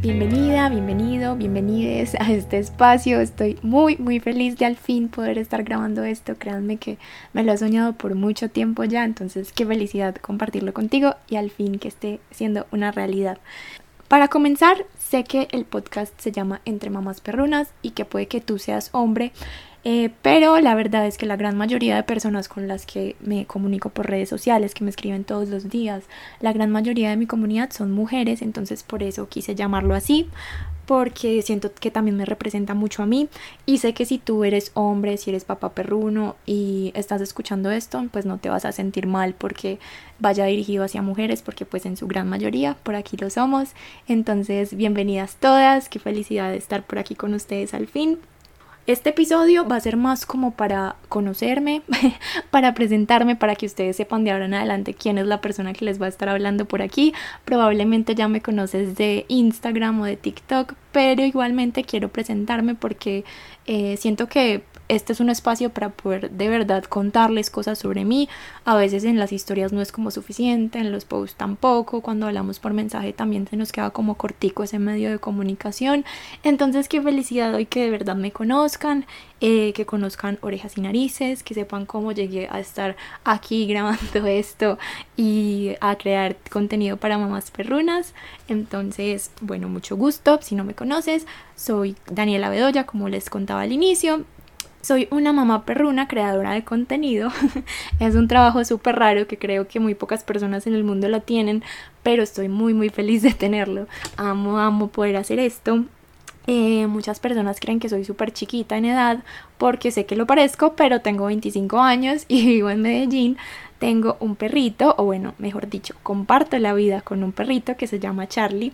Bienvenida, bienvenido, bienvenides a este espacio. Estoy muy, muy feliz de al fin poder estar grabando esto. Créanme que me lo he soñado por mucho tiempo ya, entonces qué felicidad compartirlo contigo y al fin que esté siendo una realidad. Para comenzar, sé que el podcast se llama Entre Mamás Perrunas y que puede que tú seas hombre eh, pero la verdad es que la gran mayoría de personas con las que me comunico por redes sociales, que me escriben todos los días, la gran mayoría de mi comunidad son mujeres, entonces por eso quise llamarlo así, porque siento que también me representa mucho a mí y sé que si tú eres hombre, si eres papá perruno y estás escuchando esto, pues no te vas a sentir mal porque vaya dirigido hacia mujeres, porque pues en su gran mayoría por aquí lo somos. Entonces, bienvenidas todas, qué felicidad de estar por aquí con ustedes al fin. Este episodio va a ser más como para conocerme, para presentarme, para que ustedes sepan de ahora en adelante quién es la persona que les va a estar hablando por aquí. Probablemente ya me conoces de Instagram o de TikTok, pero igualmente quiero presentarme porque eh, siento que este es un espacio para poder de verdad contarles cosas sobre mí. A veces en las historias no es como suficiente, en los posts tampoco, cuando hablamos por mensaje también se nos queda como cortico ese medio de comunicación. Entonces qué felicidad hoy que de verdad me conozcan, eh, que conozcan orejas y narices, que sepan cómo llegué a estar aquí grabando esto y a crear contenido para mamás perrunas. Entonces, bueno, mucho gusto. Si no me conoces, soy Daniela Bedoya, como les contaba al inicio. Soy una mamá perruna creadora de contenido. es un trabajo súper raro que creo que muy pocas personas en el mundo lo tienen, pero estoy muy muy feliz de tenerlo. Amo, amo poder hacer esto. Eh, muchas personas creen que soy súper chiquita en edad porque sé que lo parezco, pero tengo 25 años y vivo en Medellín. Tengo un perrito, o bueno, mejor dicho, comparto la vida con un perrito que se llama Charlie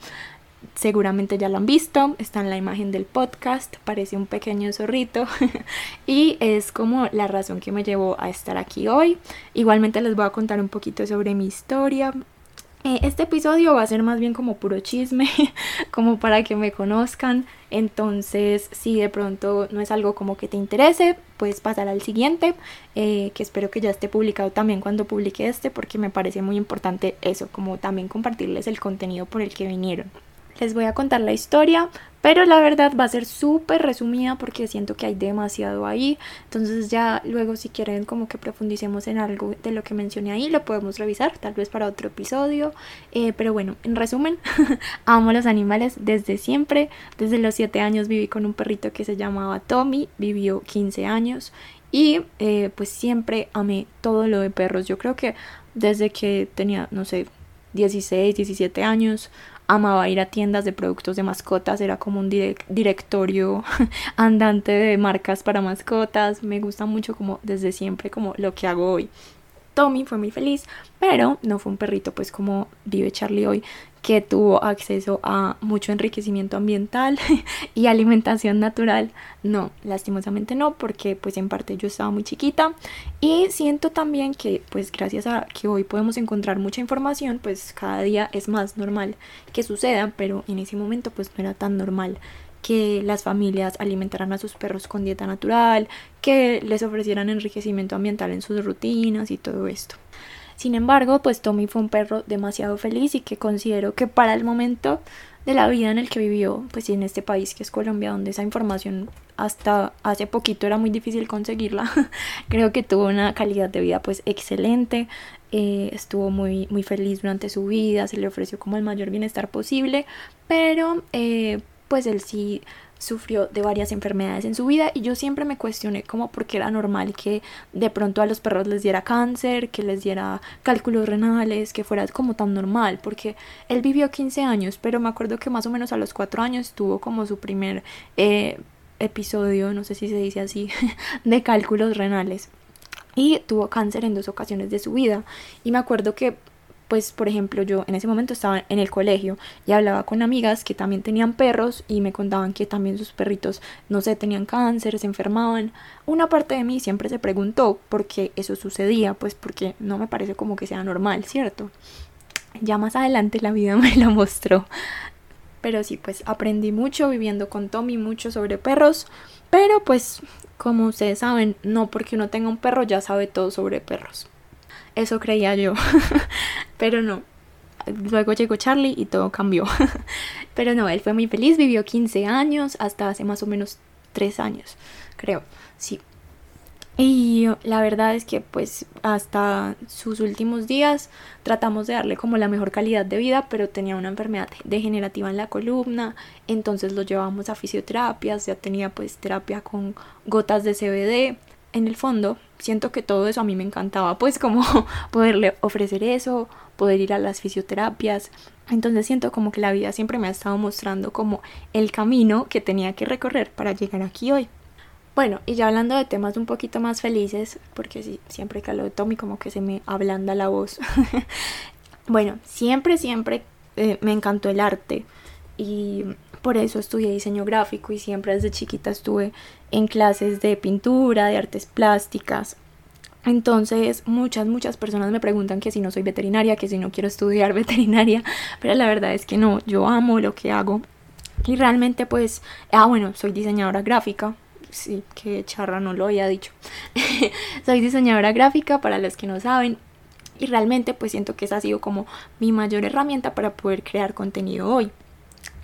seguramente ya lo han visto, está en la imagen del podcast, parece un pequeño zorrito y es como la razón que me llevó a estar aquí hoy. Igualmente les voy a contar un poquito sobre mi historia. Eh, este episodio va a ser más bien como puro chisme, como para que me conozcan. Entonces, si de pronto no es algo como que te interese, puedes pasar al siguiente, eh, que espero que ya esté publicado también cuando publique este, porque me parece muy importante eso, como también compartirles el contenido por el que vinieron les voy a contar la historia, pero la verdad va a ser súper resumida porque siento que hay demasiado ahí. Entonces ya luego si quieren como que profundicemos en algo de lo que mencioné ahí, lo podemos revisar, tal vez para otro episodio. Eh, pero bueno, en resumen, amo los animales desde siempre. Desde los 7 años viví con un perrito que se llamaba Tommy, vivió 15 años. Y eh, pues siempre amé todo lo de perros. Yo creo que desde que tenía, no sé, 16, 17 años, amaba ir a tiendas de productos de mascotas, era como un directorio andante de marcas para mascotas, me gusta mucho como desde siempre como lo que hago hoy. Tommy fue muy feliz, pero no fue un perrito pues como vive Charlie hoy, que tuvo acceso a mucho enriquecimiento ambiental y alimentación natural. No, lastimosamente no, porque pues en parte yo estaba muy chiquita y siento también que pues gracias a que hoy podemos encontrar mucha información, pues cada día es más normal que suceda, pero en ese momento pues no era tan normal que las familias alimentaran a sus perros con dieta natural, que les ofrecieran enriquecimiento ambiental en sus rutinas y todo esto. Sin embargo, pues Tommy fue un perro demasiado feliz y que considero que para el momento de la vida en el que vivió, pues en este país que es Colombia, donde esa información hasta hace poquito era muy difícil conseguirla, creo que tuvo una calidad de vida pues excelente, eh, estuvo muy, muy feliz durante su vida, se le ofreció como el mayor bienestar posible, pero eh, pues él sí sufrió de varias enfermedades en su vida y yo siempre me cuestioné como por qué era normal que de pronto a los perros les diera cáncer, que les diera cálculos renales, que fuera como tan normal, porque él vivió 15 años, pero me acuerdo que más o menos a los 4 años tuvo como su primer eh, episodio, no sé si se dice así, de cálculos renales y tuvo cáncer en dos ocasiones de su vida. Y me acuerdo que pues por ejemplo yo en ese momento estaba en el colegio y hablaba con amigas que también tenían perros y me contaban que también sus perritos no sé tenían cáncer se enfermaban. Una parte de mí siempre se preguntó por qué eso sucedía pues porque no me parece como que sea normal cierto ya más adelante la vida me lo mostró. Pero sí pues aprendí mucho viviendo con Tommy mucho sobre perros pero pues como ustedes saben no porque uno tenga un perro ya sabe todo sobre perros eso creía yo. Pero no. Luego llegó Charlie y todo cambió. Pero no, él fue muy feliz, vivió 15 años, hasta hace más o menos 3 años, creo. Sí. Y la verdad es que pues hasta sus últimos días tratamos de darle como la mejor calidad de vida, pero tenía una enfermedad degenerativa en la columna, entonces lo llevamos a fisioterapias, ya tenía pues terapia con gotas de CBD, en el fondo siento que todo eso a mí me encantaba, pues como poderle ofrecer eso, poder ir a las fisioterapias. Entonces siento como que la vida siempre me ha estado mostrando como el camino que tenía que recorrer para llegar aquí hoy. Bueno, y ya hablando de temas un poquito más felices, porque siempre que hablo de Tommy como que se me ablanda la voz. bueno, siempre, siempre eh, me encantó el arte y por eso estudié diseño gráfico y siempre desde chiquita estuve en clases de pintura, de artes plásticas. Entonces muchas, muchas personas me preguntan que si no soy veterinaria, que si no quiero estudiar veterinaria, pero la verdad es que no, yo amo lo que hago. Y realmente pues, ah bueno, soy diseñadora gráfica, sí, que charra no lo había dicho. soy diseñadora gráfica para los que no saben. Y realmente pues siento que esa ha sido como mi mayor herramienta para poder crear contenido hoy.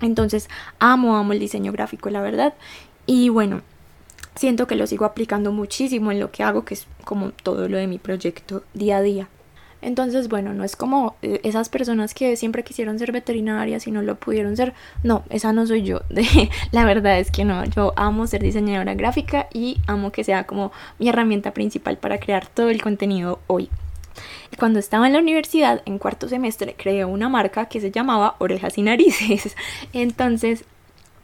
Entonces amo, amo el diseño gráfico, la verdad. Y bueno, siento que lo sigo aplicando muchísimo en lo que hago, que es como todo lo de mi proyecto día a día. Entonces, bueno, no es como eh, esas personas que siempre quisieron ser veterinarias y no lo pudieron ser. No, esa no soy yo. la verdad es que no. Yo amo ser diseñadora gráfica y amo que sea como mi herramienta principal para crear todo el contenido hoy. Cuando estaba en la universidad, en cuarto semestre, creé una marca que se llamaba Orejas y Narices. Entonces,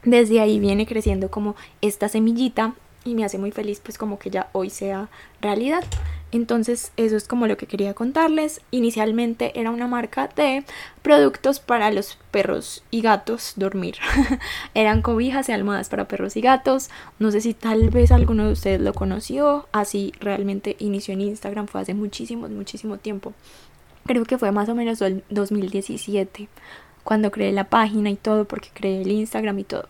desde ahí viene creciendo como esta semillita y me hace muy feliz pues como que ya hoy sea realidad. Entonces eso es como lo que quería contarles. Inicialmente era una marca de productos para los perros y gatos dormir. Eran cobijas y almohadas para perros y gatos. No sé si tal vez alguno de ustedes lo conoció. Así realmente inició en Instagram. Fue hace muchísimo, muchísimo tiempo. Creo que fue más o menos el 2017 cuando creé la página y todo porque creé el Instagram y todo.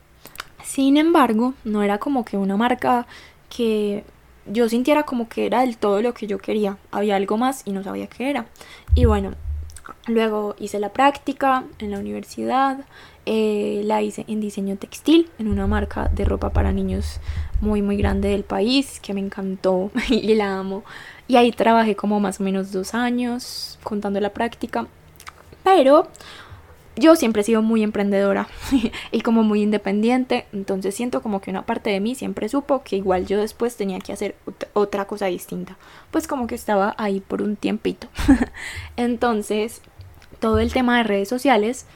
Sin embargo, no era como que una marca que yo sintiera como que era del todo lo que yo quería. Había algo más y no sabía qué era. Y bueno, luego hice la práctica en la universidad. Eh, la hice en diseño textil, en una marca de ropa para niños muy muy grande del país, que me encantó y la amo. Y ahí trabajé como más o menos dos años contando la práctica. Pero yo siempre he sido muy emprendedora y como muy independiente, entonces siento como que una parte de mí siempre supo que igual yo después tenía que hacer otra cosa distinta, pues como que estaba ahí por un tiempito. entonces, todo el tema de redes sociales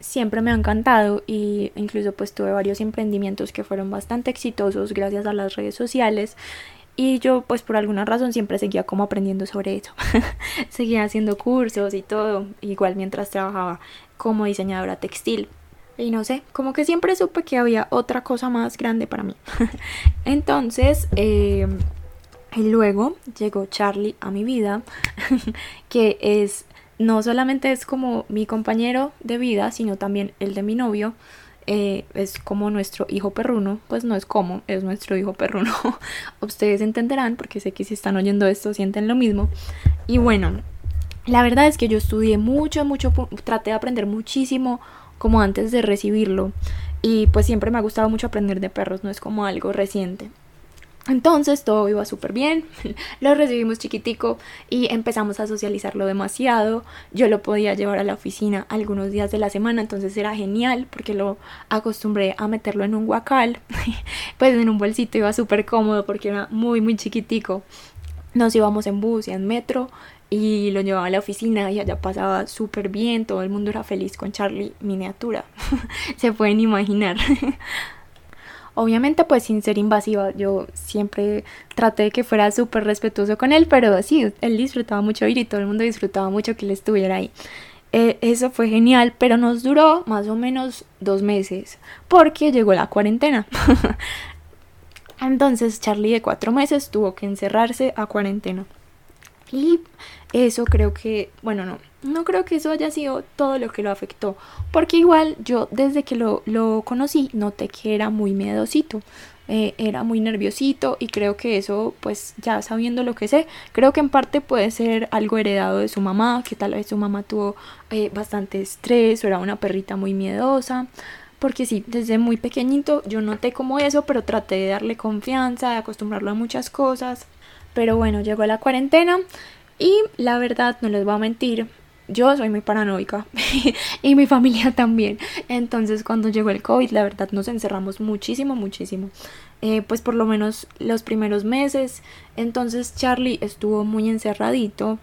siempre me ha encantado y incluso pues tuve varios emprendimientos que fueron bastante exitosos gracias a las redes sociales y yo pues por alguna razón siempre seguía como aprendiendo sobre eso. seguía haciendo cursos y todo, igual mientras trabajaba como diseñadora textil. Y no sé, como que siempre supe que había otra cosa más grande para mí. Entonces, eh, y luego llegó Charlie a mi vida, que es, no solamente es como mi compañero de vida, sino también el de mi novio. Eh, es como nuestro hijo perruno, pues no es como, es nuestro hijo perruno. Ustedes entenderán, porque sé que si están oyendo esto sienten lo mismo. Y bueno, la verdad es que yo estudié mucho, mucho, traté de aprender muchísimo como antes de recibirlo. Y pues siempre me ha gustado mucho aprender de perros, no es como algo reciente. Entonces todo iba súper bien, lo recibimos chiquitico y empezamos a socializarlo demasiado. Yo lo podía llevar a la oficina algunos días de la semana, entonces era genial porque lo acostumbré a meterlo en un guacal, pues en un bolsito iba súper cómodo porque era muy muy chiquitico. Nos íbamos en bus y en metro y lo llevaba a la oficina y allá pasaba súper bien, todo el mundo era feliz con Charlie miniatura, se pueden imaginar. Obviamente pues sin ser invasiva, yo siempre traté de que fuera súper respetuoso con él, pero sí, él disfrutaba mucho ir y todo el mundo disfrutaba mucho que él estuviera ahí. Eh, eso fue genial, pero nos duró más o menos dos meses porque llegó la cuarentena. Entonces Charlie de cuatro meses tuvo que encerrarse a cuarentena. Y eso creo que, bueno, no, no creo que eso haya sido todo lo que lo afectó. Porque igual yo desde que lo, lo conocí noté que era muy miedosito. Eh, era muy nerviosito y creo que eso pues ya sabiendo lo que sé creo que en parte puede ser algo heredado de su mamá que tal vez su mamá tuvo eh, bastante estrés o era una perrita muy miedosa porque sí, desde muy pequeñito yo noté como eso, pero traté de darle confianza, de acostumbrarlo a muchas cosas. Pero bueno, llegó la cuarentena y la verdad, no les voy a mentir, yo soy muy paranoica y mi familia también. Entonces cuando llegó el COVID, la verdad nos encerramos muchísimo, muchísimo. Eh, pues por lo menos los primeros meses. Entonces Charlie estuvo muy encerradito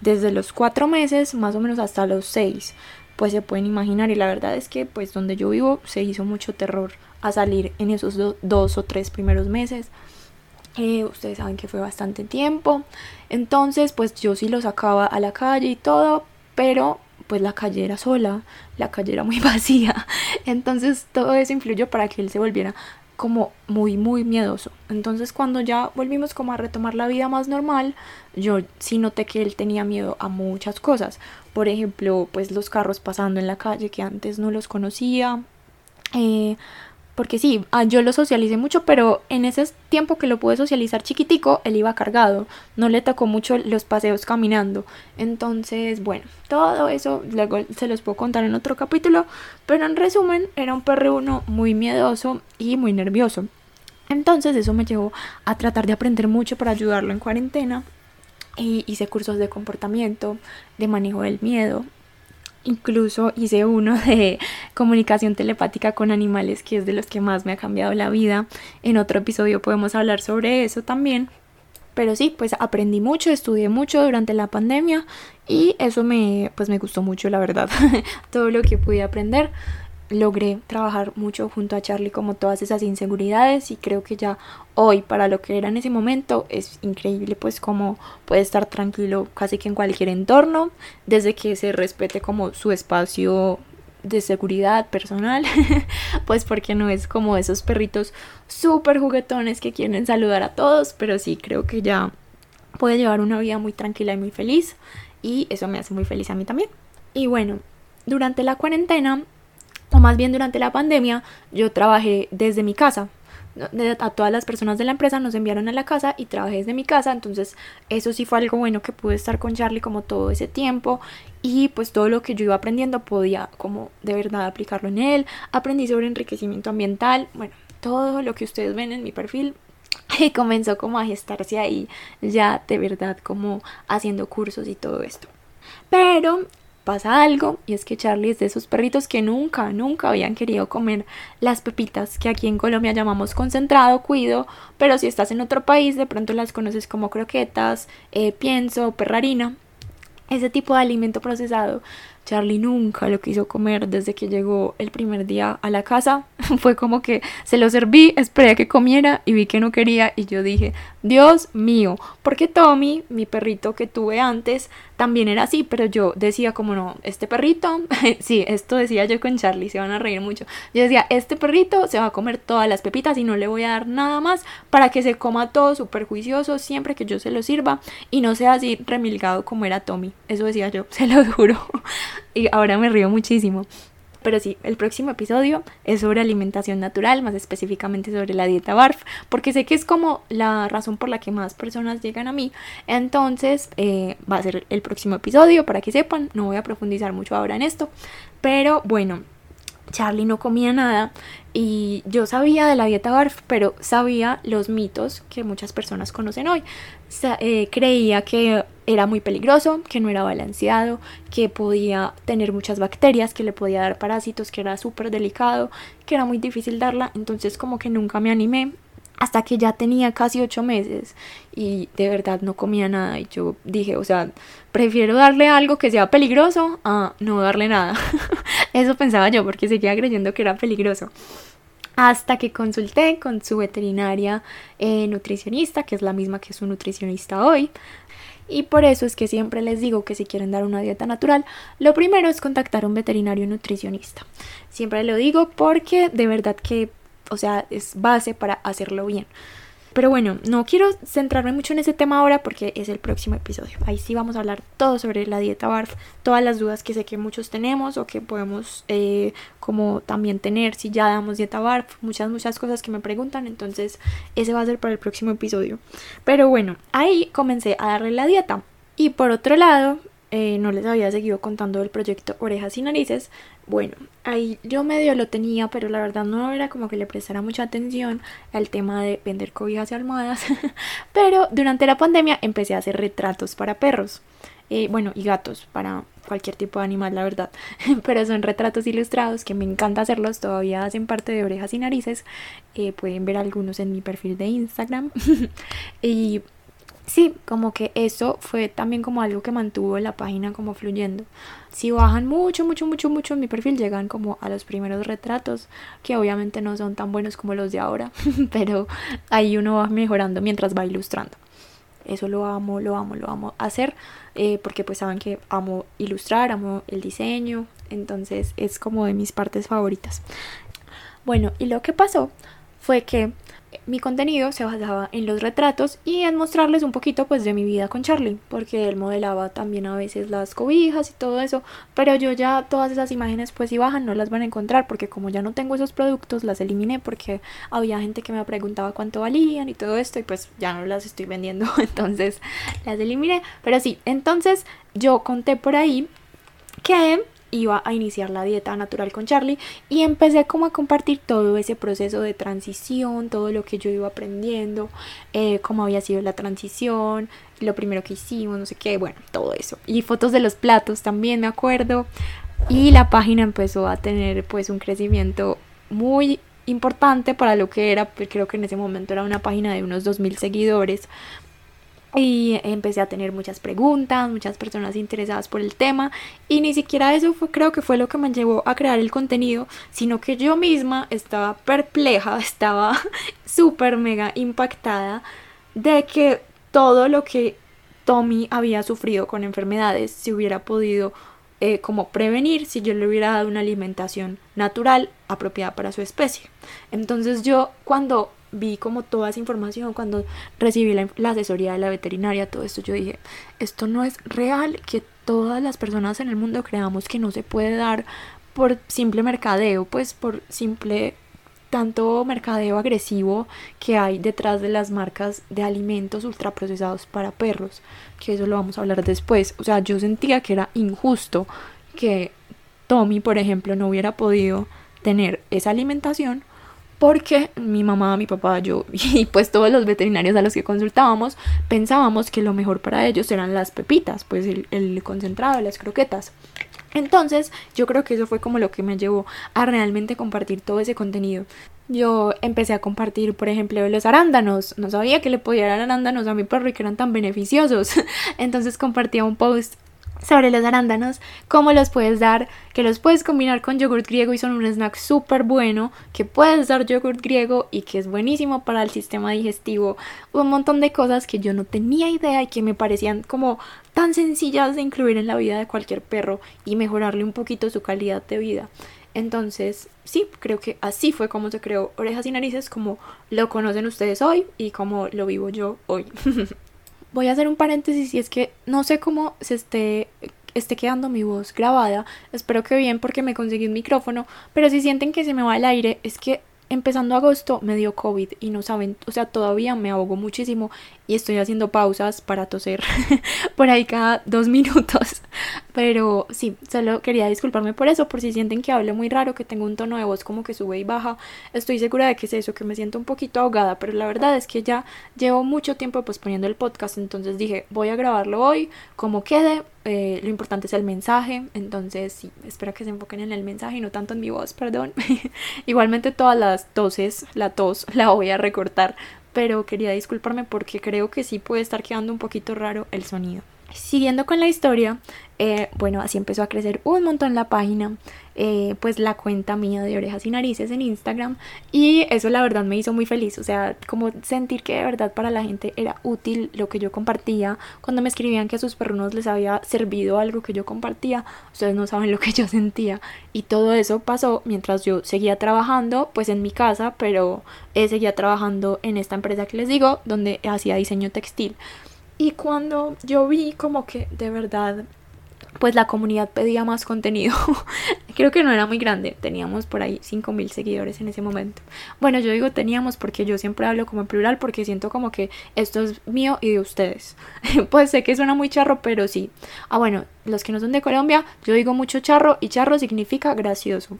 desde los cuatro meses más o menos hasta los seis. Pues se pueden imaginar y la verdad es que pues donde yo vivo se hizo mucho terror a salir en esos dos o tres primeros meses. Eh, ustedes saben que fue bastante tiempo. Entonces, pues yo sí lo sacaba a la calle y todo, pero pues la calle era sola, la calle era muy vacía. Entonces todo eso influyó para que él se volviera como muy muy miedoso. Entonces cuando ya volvimos como a retomar la vida más normal, yo sí noté que él tenía miedo a muchas cosas. Por ejemplo, pues los carros pasando en la calle que antes no los conocía. Eh, porque sí, ah, yo lo socialicé mucho, pero en ese tiempo que lo pude socializar chiquitico, él iba cargado, no le tocó mucho los paseos caminando. Entonces, bueno, todo eso luego se los puedo contar en otro capítulo, pero en resumen, era un perro muy miedoso y muy nervioso. Entonces eso me llevó a tratar de aprender mucho para ayudarlo en cuarentena. Y hice cursos de comportamiento, de manejo del miedo, Incluso hice uno de comunicación telepática con animales, que es de los que más me ha cambiado la vida. En otro episodio podemos hablar sobre eso también. Pero sí, pues aprendí mucho, estudié mucho durante la pandemia y eso me, pues me gustó mucho, la verdad. Todo lo que pude aprender logré trabajar mucho junto a Charlie como todas esas inseguridades y creo que ya hoy para lo que era en ese momento es increíble pues como puede estar tranquilo casi que en cualquier entorno desde que se respete como su espacio de seguridad personal pues porque no es como esos perritos súper juguetones que quieren saludar a todos pero sí creo que ya puede llevar una vida muy tranquila y muy feliz y eso me hace muy feliz a mí también. Y bueno durante la cuarentena o más bien durante la pandemia, yo trabajé desde mi casa. A todas las personas de la empresa nos enviaron a la casa y trabajé desde mi casa, entonces eso sí fue algo bueno que pude estar con Charlie como todo ese tiempo y pues todo lo que yo iba aprendiendo podía como de verdad aplicarlo en él. Aprendí sobre enriquecimiento ambiental, bueno, todo lo que ustedes ven en mi perfil y comenzó como a gestarse ahí ya de verdad como haciendo cursos y todo esto. Pero pasa algo y es que Charlie es de esos perritos que nunca, nunca habían querido comer las pepitas que aquí en Colombia llamamos concentrado, cuido, pero si estás en otro país de pronto las conoces como croquetas, eh, pienso, perrarina, ese tipo de alimento procesado. Charlie nunca lo quiso comer desde que llegó el primer día a la casa. Fue como que se lo serví, esperé a que comiera y vi que no quería y yo dije, Dios mío, porque Tommy, mi perrito que tuve antes, también era así, pero yo decía como no, este perrito, sí, esto decía yo con Charlie, se van a reír mucho. Yo decía, este perrito se va a comer todas las pepitas y no le voy a dar nada más para que se coma todo súper juicioso siempre que yo se lo sirva y no sea así remilgado como era Tommy. Eso decía yo, se lo juro. Y ahora me río muchísimo. Pero sí, el próximo episodio es sobre alimentación natural, más específicamente sobre la dieta BARF, porque sé que es como la razón por la que más personas llegan a mí. Entonces eh, va a ser el próximo episodio para que sepan, no voy a profundizar mucho ahora en esto. Pero bueno, Charlie no comía nada y yo sabía de la dieta BARF, pero sabía los mitos que muchas personas conocen hoy. Eh, creía que era muy peligroso, que no era balanceado, que podía tener muchas bacterias, que le podía dar parásitos, que era súper delicado, que era muy difícil darla, entonces como que nunca me animé hasta que ya tenía casi ocho meses y de verdad no comía nada y yo dije, o sea, prefiero darle algo que sea peligroso a no darle nada. Eso pensaba yo porque seguía creyendo que era peligroso. hasta que consulté con su veterinaria eh, nutricionista, que es la misma que su nutricionista hoy. Y por eso es que siempre les digo que si quieren dar una dieta natural, lo primero es contactar a un veterinario nutricionista. Siempre lo digo porque de verdad que, o sea, es base para hacerlo bien. Pero bueno, no quiero centrarme mucho en ese tema ahora porque es el próximo episodio. Ahí sí vamos a hablar todo sobre la dieta BARF, todas las dudas que sé que muchos tenemos o que podemos eh, como también tener si ya damos dieta BARF, muchas, muchas cosas que me preguntan, entonces ese va a ser para el próximo episodio. Pero bueno, ahí comencé a darle la dieta. Y por otro lado, eh, no les había seguido contando del proyecto Orejas y Narices. Bueno, ahí yo medio lo tenía, pero la verdad no era como que le prestara mucha atención al tema de vender cobijas y almohadas. pero durante la pandemia empecé a hacer retratos para perros. Eh, bueno, y gatos, para cualquier tipo de animal, la verdad. Pero son retratos ilustrados que me encanta hacerlos, todavía hacen parte de orejas y narices. Eh, pueden ver algunos en mi perfil de Instagram. y sí, como que eso fue también como algo que mantuvo la página como fluyendo. Si bajan mucho, mucho, mucho, mucho en mi perfil, llegan como a los primeros retratos, que obviamente no son tan buenos como los de ahora, pero ahí uno va mejorando mientras va ilustrando. Eso lo amo, lo amo, lo amo hacer, eh, porque pues saben que amo ilustrar, amo el diseño, entonces es como de mis partes favoritas. Bueno, y lo que pasó fue que mi contenido se basaba en los retratos y en mostrarles un poquito pues de mi vida con Charlie, porque él modelaba también a veces las cobijas y todo eso, pero yo ya todas esas imágenes pues si bajan no las van a encontrar porque como ya no tengo esos productos las eliminé porque había gente que me preguntaba cuánto valían y todo esto y pues ya no las estoy vendiendo, entonces las eliminé, pero sí, entonces yo conté por ahí que iba a iniciar la dieta natural con Charlie y empecé como a compartir todo ese proceso de transición, todo lo que yo iba aprendiendo, eh, cómo había sido la transición, lo primero que hicimos, no sé qué, bueno, todo eso. Y fotos de los platos también me acuerdo. Y la página empezó a tener pues un crecimiento muy importante para lo que era, pues, creo que en ese momento era una página de unos 2.000 seguidores, y empecé a tener muchas preguntas, muchas personas interesadas por el tema y ni siquiera eso creo que fue lo que me llevó a crear el contenido, sino que yo misma estaba perpleja, estaba súper mega impactada de que todo lo que Tommy había sufrido con enfermedades se hubiera podido eh, como prevenir si yo le hubiera dado una alimentación natural apropiada para su especie. Entonces yo cuando vi como toda esa información, cuando recibí la, asesoría de la veterinaria, todo esto, yo dije, esto no es real, que todas las personas en el mundo creamos que no se puede dar por simple mercadeo, pues por simple tanto mercadeo agresivo que hay detrás de las marcas de alimentos ultraprocesados para perros, que eso lo vamos a hablar después. O sea, yo sentía que era injusto que Tommy, por ejemplo, no hubiera podido tener esa alimentación porque mi mamá, mi papá, yo y pues todos los veterinarios a los que consultábamos pensábamos que lo mejor para ellos eran las pepitas, pues el, el concentrado, las croquetas. Entonces yo creo que eso fue como lo que me llevó a realmente compartir todo ese contenido. Yo empecé a compartir, por ejemplo, los arándanos. No sabía que le podía dar arándanos a mi perro y que eran tan beneficiosos. Entonces compartía un post sobre los arándanos, cómo los puedes dar, que los puedes combinar con yogurt griego y son un snack súper bueno, que puedes dar yogurt griego y que es buenísimo para el sistema digestivo, un montón de cosas que yo no tenía idea y que me parecían como tan sencillas de incluir en la vida de cualquier perro y mejorarle un poquito su calidad de vida. Entonces, sí, creo que así fue como se creó Orejas y Narices, como lo conocen ustedes hoy y como lo vivo yo hoy. voy a hacer un paréntesis y es que no sé cómo se esté esté quedando mi voz grabada. Espero que bien porque me conseguí un micrófono, pero si sienten que se me va el aire es que empezando agosto me dio COVID y no saben, o sea, todavía me ahogo muchísimo y estoy haciendo pausas para toser por ahí cada dos minutos. Pero sí, solo quería disculparme por eso, por si sienten que hablo muy raro, que tengo un tono de voz como que sube y baja. Estoy segura de que es eso, que me siento un poquito ahogada, pero la verdad es que ya llevo mucho tiempo posponiendo el podcast, entonces dije, voy a grabarlo hoy, como quede. Eh, lo importante es el mensaje, entonces sí, espero que se enfoquen en el mensaje y no tanto en mi voz, perdón. Igualmente todas las toses, la tos la voy a recortar pero quería disculparme porque creo que sí puede estar quedando un poquito raro el sonido. Siguiendo con la historia, eh, bueno, así empezó a crecer un montón la página, eh, pues la cuenta mía de orejas y narices en Instagram y eso la verdad me hizo muy feliz, o sea, como sentir que de verdad para la gente era útil lo que yo compartía, cuando me escribían que a sus perrunos les había servido algo que yo compartía, ustedes no saben lo que yo sentía y todo eso pasó mientras yo seguía trabajando pues en mi casa, pero eh, seguía trabajando en esta empresa que les digo, donde hacía diseño textil. Y cuando yo vi como que de verdad pues la comunidad pedía más contenido. Creo que no era muy grande, teníamos por ahí 5.000 seguidores en ese momento. Bueno, yo digo teníamos porque yo siempre hablo como en plural porque siento como que esto es mío y de ustedes. pues sé que suena muy charro, pero sí. Ah, bueno, los que no son de Colombia, yo digo mucho charro y charro significa gracioso.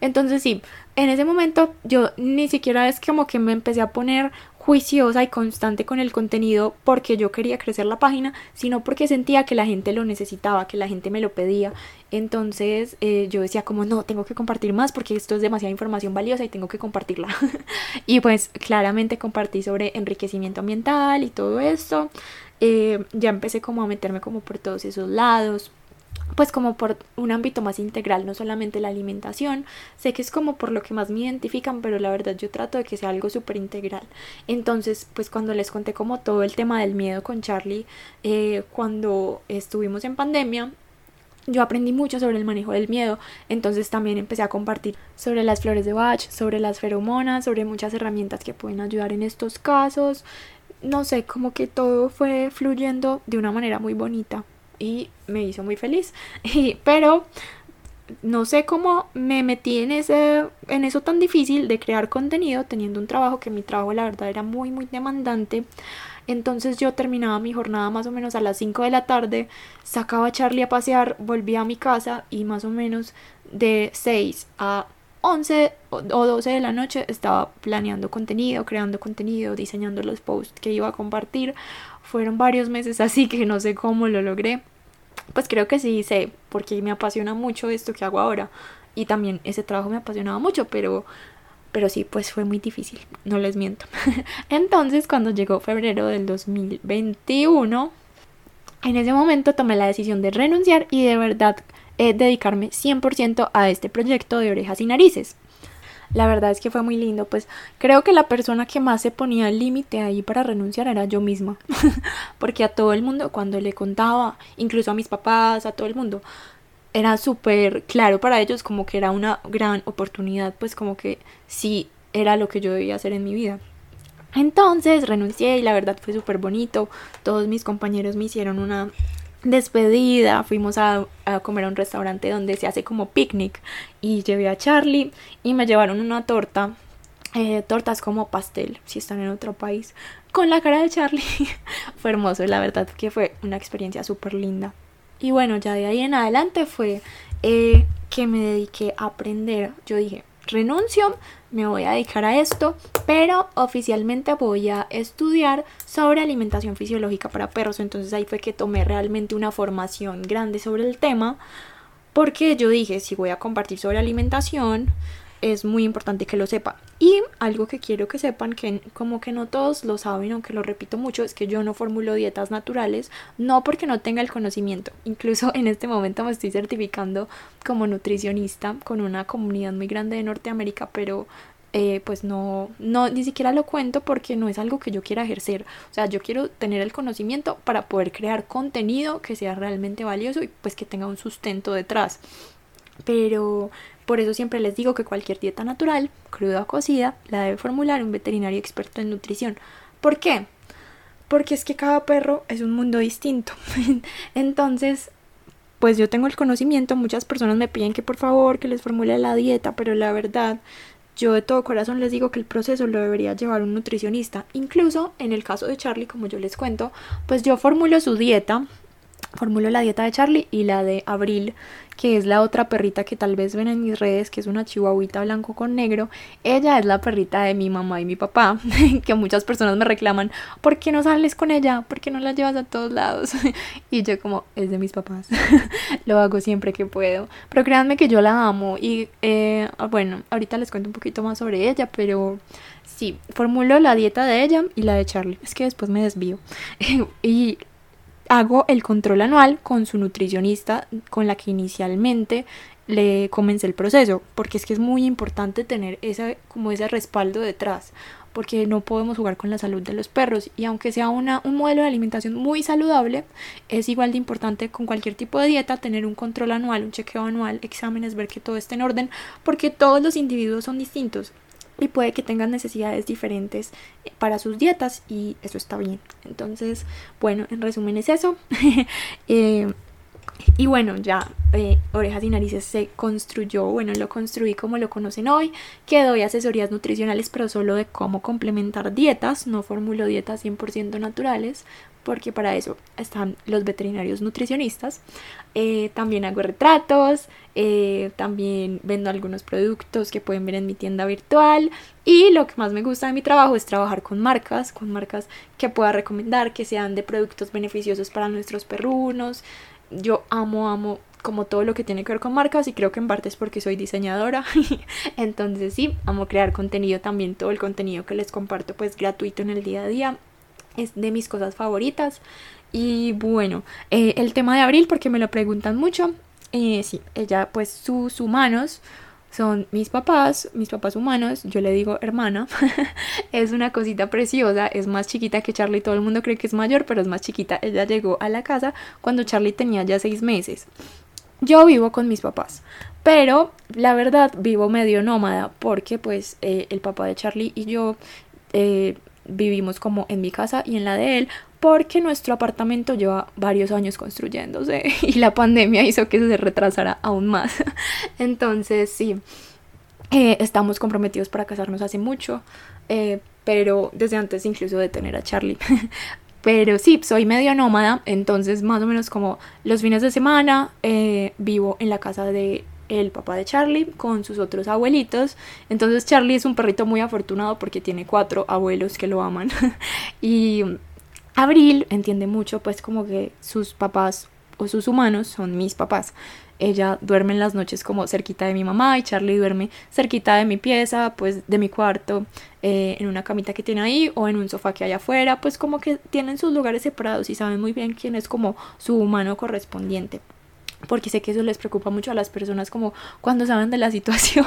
Entonces sí, en ese momento yo ni siquiera es como que me empecé a poner juiciosa y constante con el contenido porque yo quería crecer la página, sino porque sentía que la gente lo necesitaba, que la gente me lo pedía. Entonces eh, yo decía como no, tengo que compartir más porque esto es demasiada información valiosa y tengo que compartirla. y pues claramente compartí sobre enriquecimiento ambiental y todo esto. Eh, ya empecé como a meterme como por todos esos lados pues como por un ámbito más integral, no solamente la alimentación. Sé que es como por lo que más me identifican, pero la verdad yo trato de que sea algo súper integral. Entonces, pues cuando les conté como todo el tema del miedo con Charlie, eh, cuando estuvimos en pandemia, yo aprendí mucho sobre el manejo del miedo, entonces también empecé a compartir sobre las flores de Bach, sobre las feromonas, sobre muchas herramientas que pueden ayudar en estos casos. No sé, como que todo fue fluyendo de una manera muy bonita y me hizo muy feliz. pero no sé cómo me metí en ese en eso tan difícil de crear contenido teniendo un trabajo que mi trabajo la verdad era muy muy demandante. Entonces yo terminaba mi jornada más o menos a las 5 de la tarde, sacaba a Charlie a pasear, volvía a mi casa y más o menos de 6 a 11 o 12 de la noche estaba planeando contenido, creando contenido, diseñando los posts que iba a compartir. Fueron varios meses así que no sé cómo lo logré pues creo que sí sé, porque me apasiona mucho esto que hago ahora. Y también ese trabajo me apasionaba mucho, pero, pero sí, pues fue muy difícil, no les miento. Entonces, cuando llegó febrero del 2021, en ese momento tomé la decisión de renunciar y de verdad eh, dedicarme 100% a este proyecto de orejas y narices la verdad es que fue muy lindo, pues creo que la persona que más se ponía el límite ahí para renunciar era yo misma, porque a todo el mundo cuando le contaba, incluso a mis papás, a todo el mundo, era súper claro para ellos como que era una gran oportunidad, pues como que sí era lo que yo debía hacer en mi vida. Entonces renuncié y la verdad fue súper bonito. Todos mis compañeros me hicieron una despedida, fuimos a, comer a un restaurante donde se hace como picnic y llevé a Charlie y me llevaron una torta, eh, tortas como pastel, si están en otro país, con la cara de Charlie. fue hermoso, la verdad que fue una experiencia súper linda. Y bueno, ya de ahí en adelante fue eh, que me dediqué a aprender. Yo dije, renuncio, me voy a dedicar a esto, pero oficialmente voy a estudiar sobre alimentación fisiológica para perros. Entonces ahí fue que tomé realmente una formación grande sobre el tema, porque yo dije, si voy a compartir sobre alimentación, es muy importante que lo sepa. Y algo que quiero que sepan, que como que no todos lo saben, aunque lo repito mucho, es que yo no formulo dietas naturales, no porque no tenga el conocimiento. Incluso en este momento me estoy certificando como nutricionista con una comunidad muy grande de Norteamérica, pero eh, pues no, no, ni siquiera lo cuento porque no es algo que yo quiera ejercer. O sea, yo quiero tener el conocimiento para poder crear contenido que sea realmente valioso y pues que tenga un sustento detrás. Pero por eso siempre les digo que cualquier dieta natural, cruda o cocida, la debe formular un veterinario experto en nutrición. ¿Por qué? Porque es que cada perro es un mundo distinto. Entonces, pues yo tengo el conocimiento, muchas personas me piden que por favor que les formule la dieta, pero la verdad, yo de todo corazón les digo que el proceso lo debería llevar un nutricionista. Incluso en el caso de Charlie, como yo les cuento, pues yo formulo su dieta, formulo la dieta de Charlie y la de Abril, que es la otra perrita que tal vez ven en mis redes, que es una chihuahuita blanco con negro. Ella es la perrita de mi mamá y mi papá, que muchas personas me reclaman, ¿por qué no sales con ella? ¿Por qué no la llevas a todos lados? y yo como, es de mis papás, lo hago siempre que puedo. Pero créanme que yo la amo y eh, bueno, ahorita les cuento un poquito más sobre ella, pero sí, formulo la dieta de ella y la de Charlie. Es que después me desvío. y hago el control anual con su nutricionista con la que inicialmente le comencé el proceso, porque es que es muy importante tener esa, como ese respaldo detrás, porque no podemos jugar con la salud de los perros y aunque sea una, un modelo de alimentación muy saludable, es igual de importante con cualquier tipo de dieta tener un control anual, un chequeo anual, exámenes, ver que todo esté en orden, porque todos los individuos son distintos y puede que tengan necesidades diferentes para sus dietas y eso está bien. Entonces, bueno, en resumen es eso. eh, y bueno, ya eh, Orejas y Narices se construyó, bueno, lo construí como lo conocen hoy, que doy asesorías nutricionales, pero solo de cómo complementar dietas, no formulo dietas 100% naturales, porque para eso están los veterinarios nutricionistas. Eh, también hago retratos, eh, también vendo algunos productos que pueden ver en mi tienda virtual y lo que más me gusta de mi trabajo es trabajar con marcas, con marcas que pueda recomendar, que sean de productos beneficiosos para nuestros perrunos, yo amo, amo como todo lo que tiene que ver con marcas y creo que en parte es porque soy diseñadora. Entonces sí, amo crear contenido también, todo el contenido que les comparto pues gratuito en el día a día. Es de mis cosas favoritas. Y bueno, eh, el tema de abril porque me lo preguntan mucho. Eh, sí, ella pues sus humanos son mis papás, mis papás humanos, yo le digo hermana, es una cosita preciosa, es más chiquita que Charlie, todo el mundo cree que es mayor, pero es más chiquita, ella llegó a la casa cuando Charlie tenía ya seis meses. Yo vivo con mis papás, pero la verdad vivo medio nómada porque pues eh, el papá de Charlie y yo eh, vivimos como en mi casa y en la de él porque nuestro apartamento lleva varios años construyéndose y la pandemia hizo que se retrasara aún más. Entonces, sí, eh, estamos comprometidos para casarnos hace mucho, eh, pero desde antes incluso de tener a Charlie. pero sí, soy medio nómada, entonces más o menos como los fines de semana eh, vivo en la casa de el papá de Charlie con sus otros abuelitos. Entonces Charlie es un perrito muy afortunado porque tiene cuatro abuelos que lo aman. y Abril entiende mucho pues como que sus papás o sus humanos son mis papás. Ella duerme en las noches como cerquita de mi mamá y Charlie duerme cerquita de mi pieza, pues de mi cuarto, eh, en una camita que tiene ahí o en un sofá que hay afuera, pues como que tienen sus lugares separados y saben muy bien quién es como su humano correspondiente porque sé que eso les preocupa mucho a las personas como cuando saben de la situación,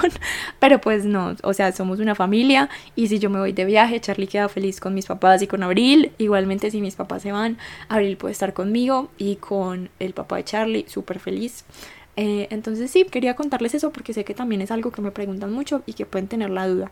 pero pues no, o sea, somos una familia y si yo me voy de viaje, Charlie queda feliz con mis papás y con Abril, igualmente si mis papás se van, Abril puede estar conmigo y con el papá de Charlie, súper feliz. Eh, entonces sí, quería contarles eso porque sé que también es algo que me preguntan mucho y que pueden tener la duda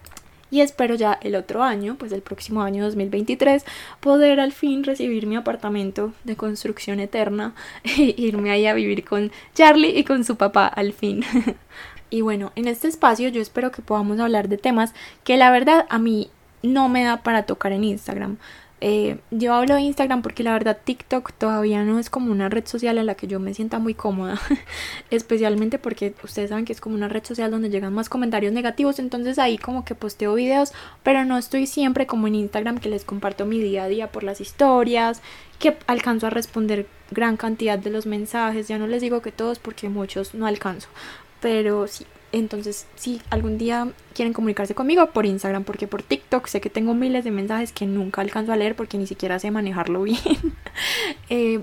y espero ya el otro año, pues el próximo año 2023, poder al fin recibir mi apartamento de construcción eterna e irme ahí a vivir con Charlie y con su papá al fin. y bueno, en este espacio yo espero que podamos hablar de temas que la verdad a mí no me da para tocar en Instagram. Eh, yo hablo de Instagram porque la verdad TikTok todavía no es como una red social en la que yo me sienta muy cómoda, especialmente porque ustedes saben que es como una red social donde llegan más comentarios negativos, entonces ahí como que posteo videos, pero no estoy siempre como en Instagram que les comparto mi día a día por las historias, que alcanzo a responder gran cantidad de los mensajes, ya no les digo que todos porque muchos no alcanzo, pero sí, entonces, si algún día quieren comunicarse conmigo por Instagram, porque por TikTok sé que tengo miles de mensajes que nunca alcanzo a leer porque ni siquiera sé manejarlo bien. eh,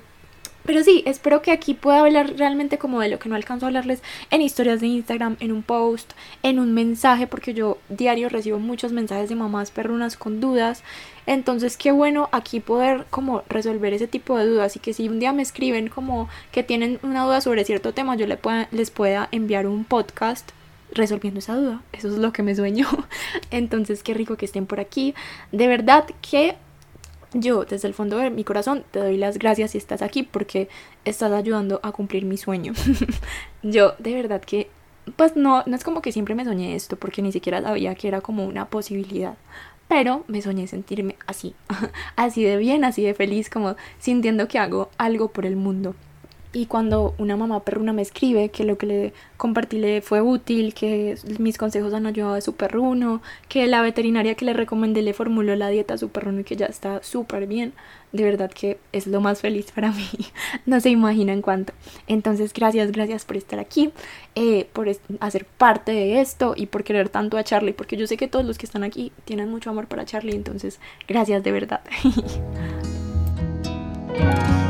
pero sí, espero que aquí pueda hablar realmente como de lo que no alcanzo a hablarles en historias de Instagram, en un post, en un mensaje, porque yo diario recibo muchos mensajes de mamás perrunas con dudas. Entonces, qué bueno aquí poder como resolver ese tipo de dudas y que si un día me escriben como que tienen una duda sobre cierto tema, yo les les pueda enviar un podcast resolviendo esa duda. Eso es lo que me sueño. Entonces, qué rico que estén por aquí. De verdad que yo desde el fondo de mi corazón te doy las gracias si estás aquí porque estás ayudando a cumplir mi sueño. yo de verdad que pues no, no es como que siempre me soñé esto porque ni siquiera sabía que era como una posibilidad. Pero me soñé sentirme así, así de bien, así de feliz, como sintiendo que hago algo por el mundo. Y cuando una mamá perruna me escribe que lo que le compartí le fue útil, que mis consejos han ayudado a su perruno, que la veterinaria que le recomendé le formuló la dieta a su perruno y que ya está súper bien, de verdad que es lo más feliz para mí. no se imaginan cuánto. Entonces, gracias, gracias por estar aquí, eh, por hacer parte de esto y por querer tanto a Charlie, porque yo sé que todos los que están aquí tienen mucho amor para Charlie, entonces, gracias de verdad.